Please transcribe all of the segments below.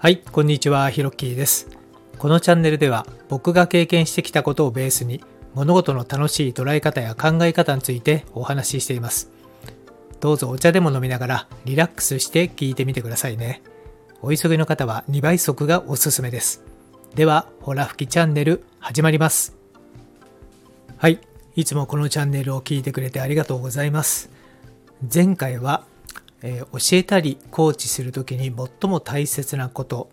はい、こんにちは、ひろっきーです。このチャンネルでは僕が経験してきたことをベースに物事の楽しい捉え方や考え方についてお話ししています。どうぞお茶でも飲みながらリラックスして聞いてみてくださいね。お急ぎの方は2倍速がおすすめです。では、ほら吹きチャンネル始まります。はい、いつもこのチャンネルを聞いてくれてありがとうございます。前回はえ教えたりコーチする時に最も大切なこと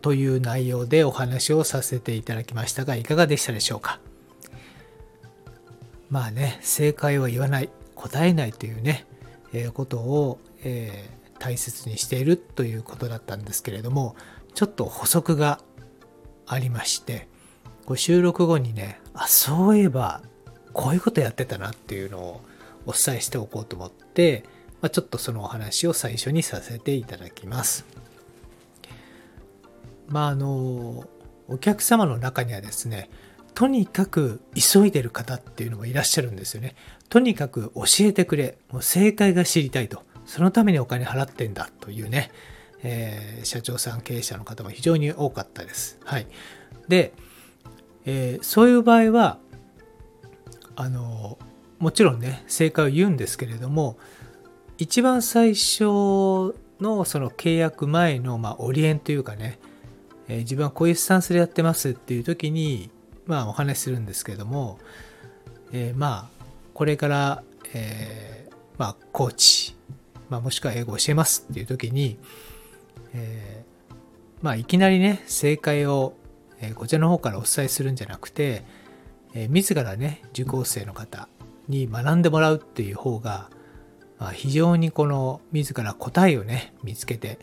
という内容でお話をさせていただきましたがいかがでしたでしょうか？まあね正解を言わない答えないというね、えーことを、えー大切にしているということだったんですけれどもちょっと補足がありましてこう収録後にねあそういえばこういうことやってたなっていうのをお伝えしておこうと思って、まあ、ちょっとそのお話を最初にさせていただきます。まああのお客様の中にはですねとにかく急いでる方っていうのもいらっしゃるんですよね。とにかく教えてくれもう正解が知りたいとそのためにお金払ってんだというね、えー社長さん経営者の方も非常に多かったです。はい、で、えーそういう場合はあのもちろんね正解を言うんですけれども一番最初のその契約前のまあオリエンというかね、えー自分はこういうスタンスでやってますっていう時にまあお話しするんですけども、えーまあこれから、えーまあコーチ、まあ、もしくは英語を教えますっていう時に、えーまあいきなりね正解を、えこちらの方からお伝えするんじゃなくて、え自らね受講生の方に学んでもらうっていう方が、まあ、非常にこの自ら答えをね見つけて、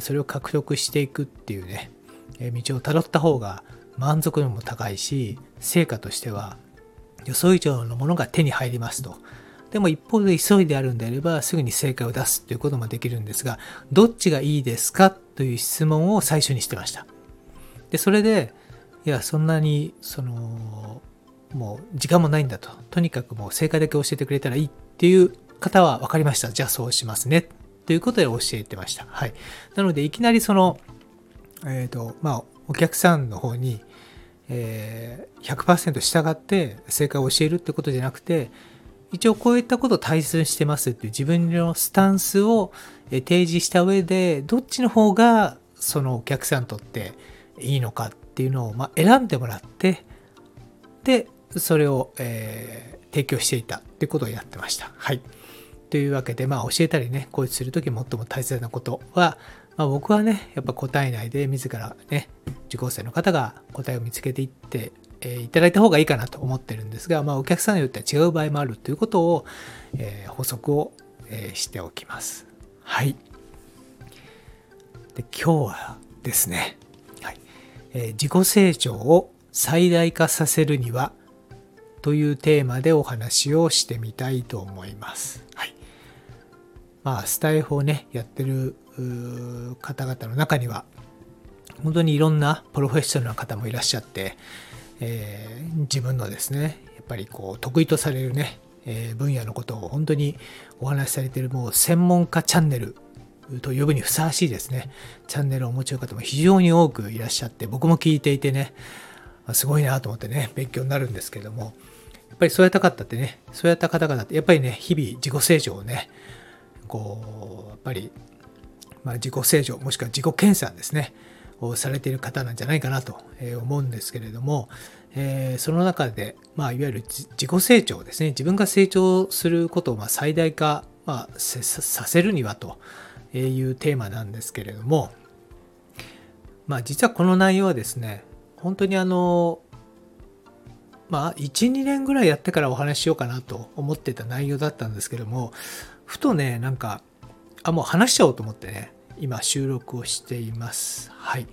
それを獲得していくっていうね、道をたどった方が満足度も高いし成果としては予想以上のものが手に入りますと。でも一方で急いであるんであればすぐに正解を出すということもできるんですがどっちがいいですかという質問を最初にしてました。でそれでいやそんなにそのもう時間もないんだととにかくもう正解だけ教えてくれたらいいっていう方は分かりましたじゃあそうしますねということで教えてましたはいなのでいきなりそのえっ、とまあお客さんの方に、えー100%従って正解を教えるってことじゃなくて一応こういったことを大切にしてますっていう自分のスタンスを提示した上でどっちの方がそのお客さんにとっていいのかっていうのを、ま、選んでもらってでそれを、えー提供していたってことをやってました。はい。というわけで、まあ、教えたりね、コーチするとき最も大切なことは、まあ、僕はね、やっぱ答えないで、自らね、受講生の方が答えを見つけていって、えーいただいた方がいいかなと思ってるんですが、まあ、お客さんによっては違う場合もあるということを、えー補足を、えーしておきます。はい。で今日はですね、はいえー自己成長を最大化させるにはというテーマでお話をしてみたいと思います。はい。まあ、スタイフをね、やってる方々の中には、本当にいろんなプロフェッショナルな方もいらっしゃって、えー自分のですね、やっぱりこう、得意とされるね、えー分野のことを本当にお話しされているもう専門家チャンネルと呼ぶにふさわしいですね、チャンネルをお持ちの方も非常に多くいらっしゃって、僕も聞いていてね、あすごいなと思ってね、勉強になるんですけども、やっぱりそうやった方ってね、そうやった方々って、やっぱりね、日々自己成長をね、こう、やっぱり、まあ、自己成長、もしくは自己検査ですね、をされている方なんじゃないかなと思うんですけれども、えーその中で、まあ、いわゆる自己成長ですね、自分が成長することをま最大化、まあ、せささせるにはというテーマなんですけれども、まあ、実はこの内容はですね、本当にあの、まあ、1、2年ぐらいやってからお話ししようかなと思ってた内容だったんですけども、ふとね、なんか、あ、もう話しちゃおうと思ってね、今収録をしています。はい。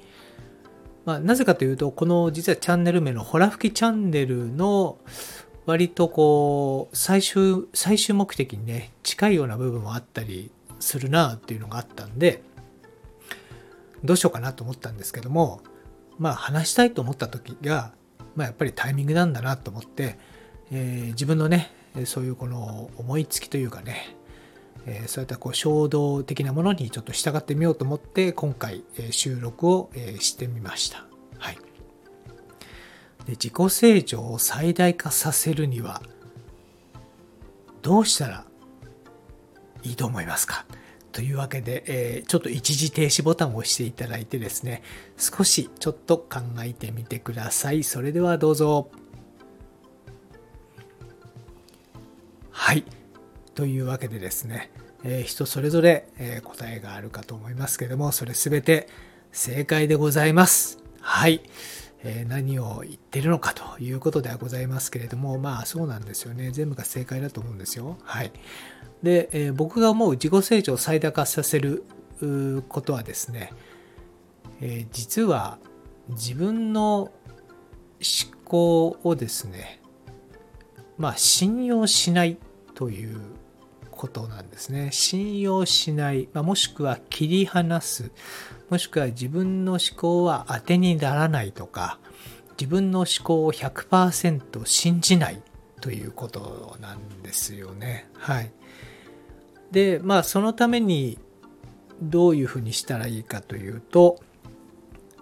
まあ、なぜかというと、この実はチャンネル名のホラ吹きチャンネルの割とこう、最終、最終目的にね、近いような部分もあったりするなっていうのがあったんで、どうしようかなと思ったんですけども、まあ話したいと思った時が、まあやっぱりタイミングなんだなと思って、えー自分のね、そういうこの思いつきというかね、え、そういったこう衝動的なものにちょっと従ってみようと思って今回、え、収録を、え、してみました。はい、で自己成長を最大化させるにはどうしたらいいと思いますか？というわけで、えー、ちょっと一時停止ボタンを押していただいてですね少しちょっと考えてみてください。それではどうぞ。はい。というわけでですね、えー、人それぞれ、えー、答えがあるかと思いますけども、それすべて正解でございます。はい。えー、何を言ってるのかということではございますけれども、まあそうなんですよね。全部が正解だと思うんですよ。はい。で、えー、僕が思う自己成長を最大化させることはですね、えー、実は自分の思考をですね、まあ信用しないということなんですね。信用しない、まあ、もしくは切り離す、もしくは自分の思考は当てにならないとか、自分の思考を100%信じないということなんですよね。はい。で、まあそのためにどういうふうにしたらいいかというと、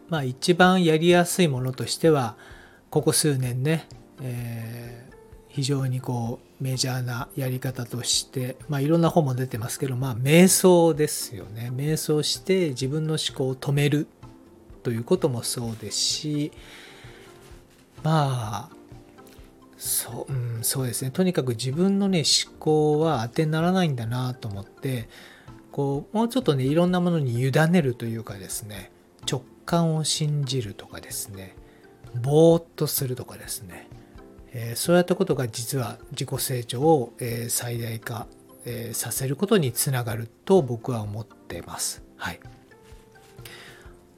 まあ一番やりやすいものとしては、ここ数年ね、えー、非常にこうメジャーなやり方として、まあ、いろんな本も出てますけど、まあ、瞑想ですよね。瞑想して自分の思考を止めるということもそうですしまあそう,、うん、そうですね。とにかく自分のね思考は当てにならないんだなと思ってこうもうちょっとねいろんなものに委ねるというかですね直感を信じるとかですねぼーっとするとかですね。えそういったことが実は自己成長を、え最大化、えさせることにつながると僕は思ってます。はい、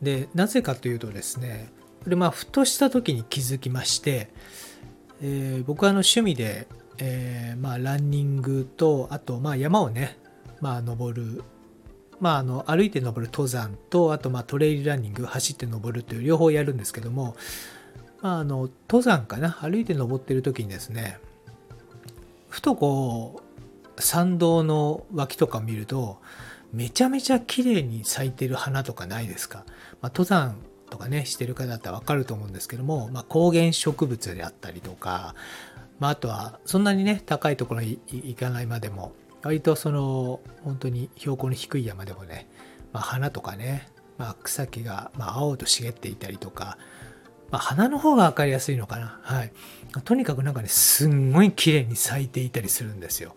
でなぜかというとですねこれまあふとした時に気づきまして、えー、僕はあの趣味で、えー、まあランニングとあとまあ山をね、まあ、登るまあ、あの歩いて登る登山とあとまあトレイルランニング走って登るという両方やるんですけどもまあ、あの登山かな？歩いて登ってる時にですねふとこう参道の脇とか見るとめちゃめちゃ綺麗に咲いてる花とかないですか、まあ、登山とかねしてる方だったら分かると思うんですけども、まあ、高原植物であったりとか、まあ、あとはそんなにね高いところに行かないまでも割とその本当に標高の低い山でもね、まあ、花とかね、まあ、草木が、ま、青と茂っていたりとかまあ、花の方が分かりやすいのかな。はい。とにかくなんかね、すんごい綺麗に咲いていたりするんですよ。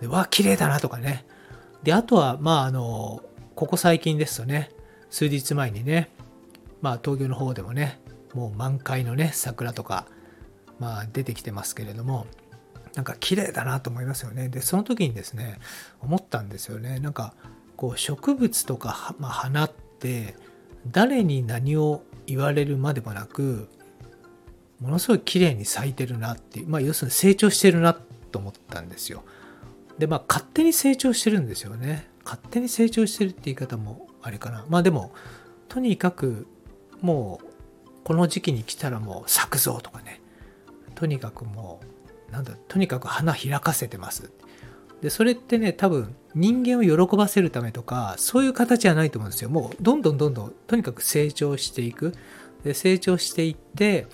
でわ、綺麗だなとかね。で、あとは、まあ、あの、ここ最近ですとね、数日前にね、まあ、東京の方でもね、もう満開のね、桜とか、まあ、出てきてますけれども、なんか綺麗だなと思いますよね。で、その時にですね、思ったんですよね。なんか、こう、植物とか、まあ、花って、誰に何を言われるまでもなくものすごい綺麗に咲いてるなっていう、まあ、要するに成長してるなと思ったんですよ。でまあ勝手に成長してるんですよね。勝手に成長してるって言い方もあれかな。まあでもとにかくもうこの時期に来たらもう咲くぞとかねとにかくもうなんだとにかく花開かせてますでそれってね多分人間を喜ばせるためとかそういう形じゃないと思うんですよ。もうどんどんどんどんとにかく成長していく。で成長していって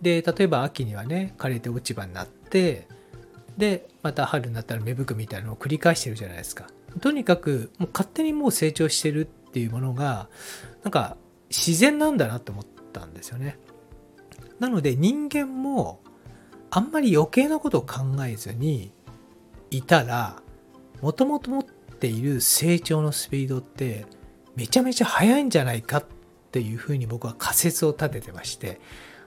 で例えば秋にはね枯れて落ち葉になってでまた春になったら芽吹くみたいなのを繰り返してるじゃないですか。とにかくもう勝手にもう成長してるっていうものがなんか自然なんだなと思ったんですよね。なので人間もあんまり余計なことを考えずにいたらもともと持っている成長のスピードってめちゃめちゃ速いんじゃないかっていうふうに僕は仮説を立ててまして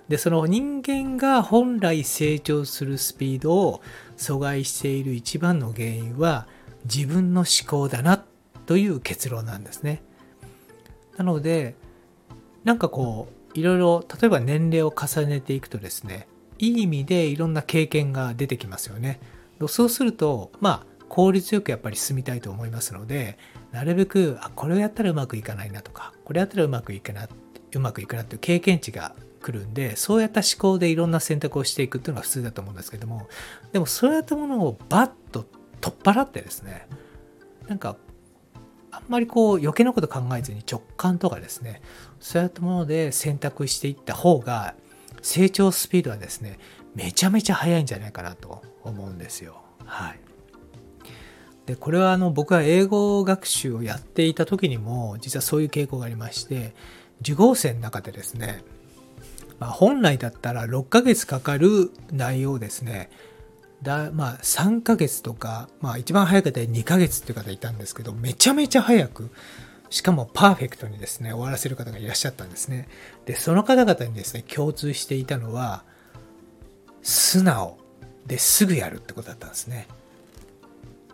でその人間が本来成長するスピードを阻害している一番の原因は自分の思考だなという結論なんですね。なのでなんかこういろいろ例えば年齢を重ねていくとですねいい意味でいろんな経験が出てきますよね。そうすると、まあ、効率よくやっぱり進みたいと思いますので、なるべく、あ、これをやったらうまくいかないなとか、これやったらうまくいくな、うまくいくなっていう経験値が来るんで、そうやった思考でいろんな選択をしていくっていうのが普通だと思うんですけども、でもそうやったものをバッと取っ払ってですね、なんかあんまりこう余計なこと考えずに直感とかですねそういったもので選択していった方が成長スピードはですねめちゃめちゃ速いんじゃないかなと思うんですよ。はい。でこれはあの僕は英語学習をやっていた時にも実はそういう傾向がありまして受講生の中でですね、まあ、本来だったら6ヶ月かかる内容をですねだまあ3ヶ月とか、まあ、一番早い方で2ヶ月っていう方いたんですけどめちゃめちゃ早くしかもパーフェクトにですね終わらせる方がいらっしゃったんですねでその方々にですね共通していたのは素直ですぐやるってことだったんですね。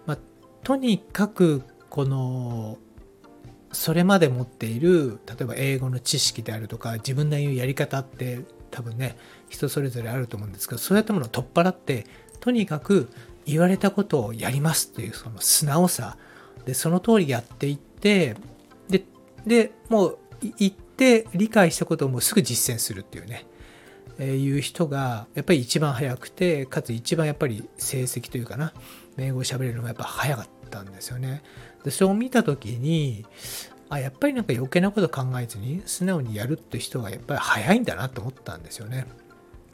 まあ、とにかくこのそれまで持っている例えば英語の知識であるとか自分なりのやり方って多分ね人それぞれあると思うんですけどそういったものを取っ払ってとにかく言われたことをやりますっていうその素直さでその通りやっていってででもう言って理解したことをもうすぐ実践するっていうねいう人がやっぱり一番早くてかつ一番やっぱり成績というかな英語を喋れるのがやっぱ早かったんですよね。でそう見た時にあやっぱりなんか余計なこと考えずに素直にやるって人がやっぱり早いんだなと思ったんですよね。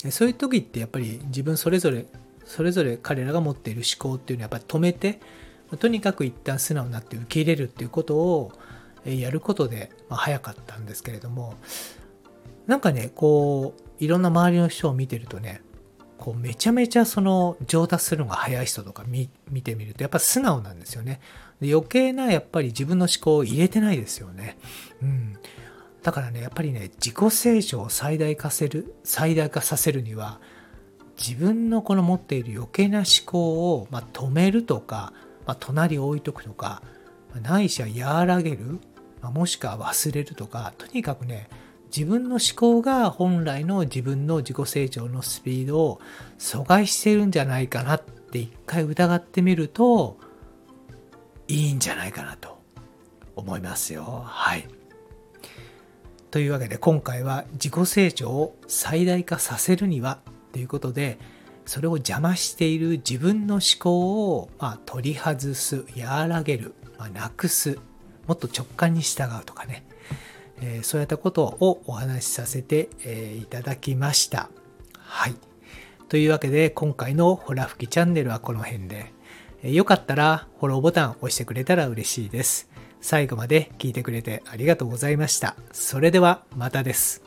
でそういう時ってやっぱり自分それぞれそれぞれ彼らが持っている思考っていうのはやっぱり止めてとにかく一旦素直になって受け入れるっていうことをやることで、まあ、早かったんですけれどもなんかねこういろんな周りの人を見てるとねこうめちゃめちゃその上達するのが早い人とか見てみるとやっぱ素直なんですよね。で余計なやっぱり自分の思考を入れてないですよね。うん。だからねやっぱりね自己成長を最大化せる最大化させるには自分のこの持っている余計な思考を、まあ、止めるとか、まあ、隣置いとくとかないしは和らげる、まあ、もしくは忘れるとかとにかくね自分の思考が本来の自分の自己成長のスピードを阻害してるんじゃないかなって一回疑ってみるといいんじゃないかなと思いますよ。はい。というわけで今回は自己成長を最大化させるにはということでそれを邪魔している自分の思考を、ま、取り外す和らげる、ま、なくすもっと直感に従うとかねえー、そういったことをお話しさせて、え、いただきました。はい。というわけで今回のホラ吹きチャンネルはこの辺で、えー、よかったらフォローボタン押してくれたら嬉しいです。最後まで聞いてくれてありがとうございました。それではまたです。